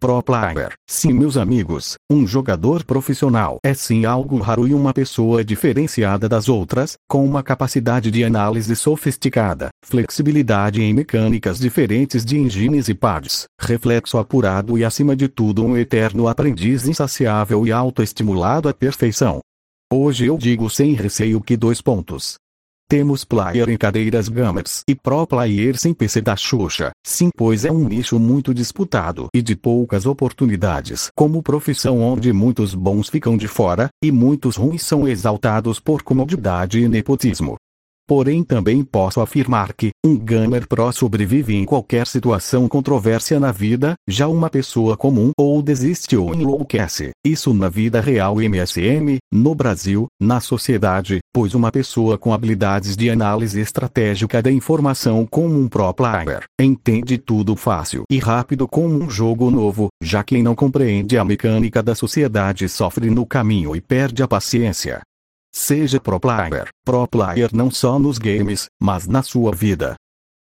Pro player. Sim, meus amigos, um jogador profissional é sim algo raro e uma pessoa diferenciada das outras, com uma capacidade de análise sofisticada, flexibilidade em mecânicas diferentes de engines e pads, reflexo apurado e acima de tudo um eterno aprendiz insaciável e autoestimulado à perfeição. Hoje eu digo sem receio que dois pontos. Temos player em cadeiras gamers e pro player sem PC da Xuxa. Sim, pois é um nicho muito disputado e de poucas oportunidades. Como profissão onde muitos bons ficam de fora, e muitos ruins são exaltados por comodidade e nepotismo. Porém também posso afirmar que, um gamer pro sobrevive em qualquer situação controvérsia na vida, já uma pessoa comum ou desiste ou enlouquece. Isso na vida real MSM, no Brasil, na sociedade, pois uma pessoa com habilidades de análise estratégica da informação como um pro player, entende tudo fácil e rápido como um jogo novo, já quem não compreende a mecânica da sociedade sofre no caminho e perde a paciência. Seja pro player, pro player não só nos games, mas na sua vida.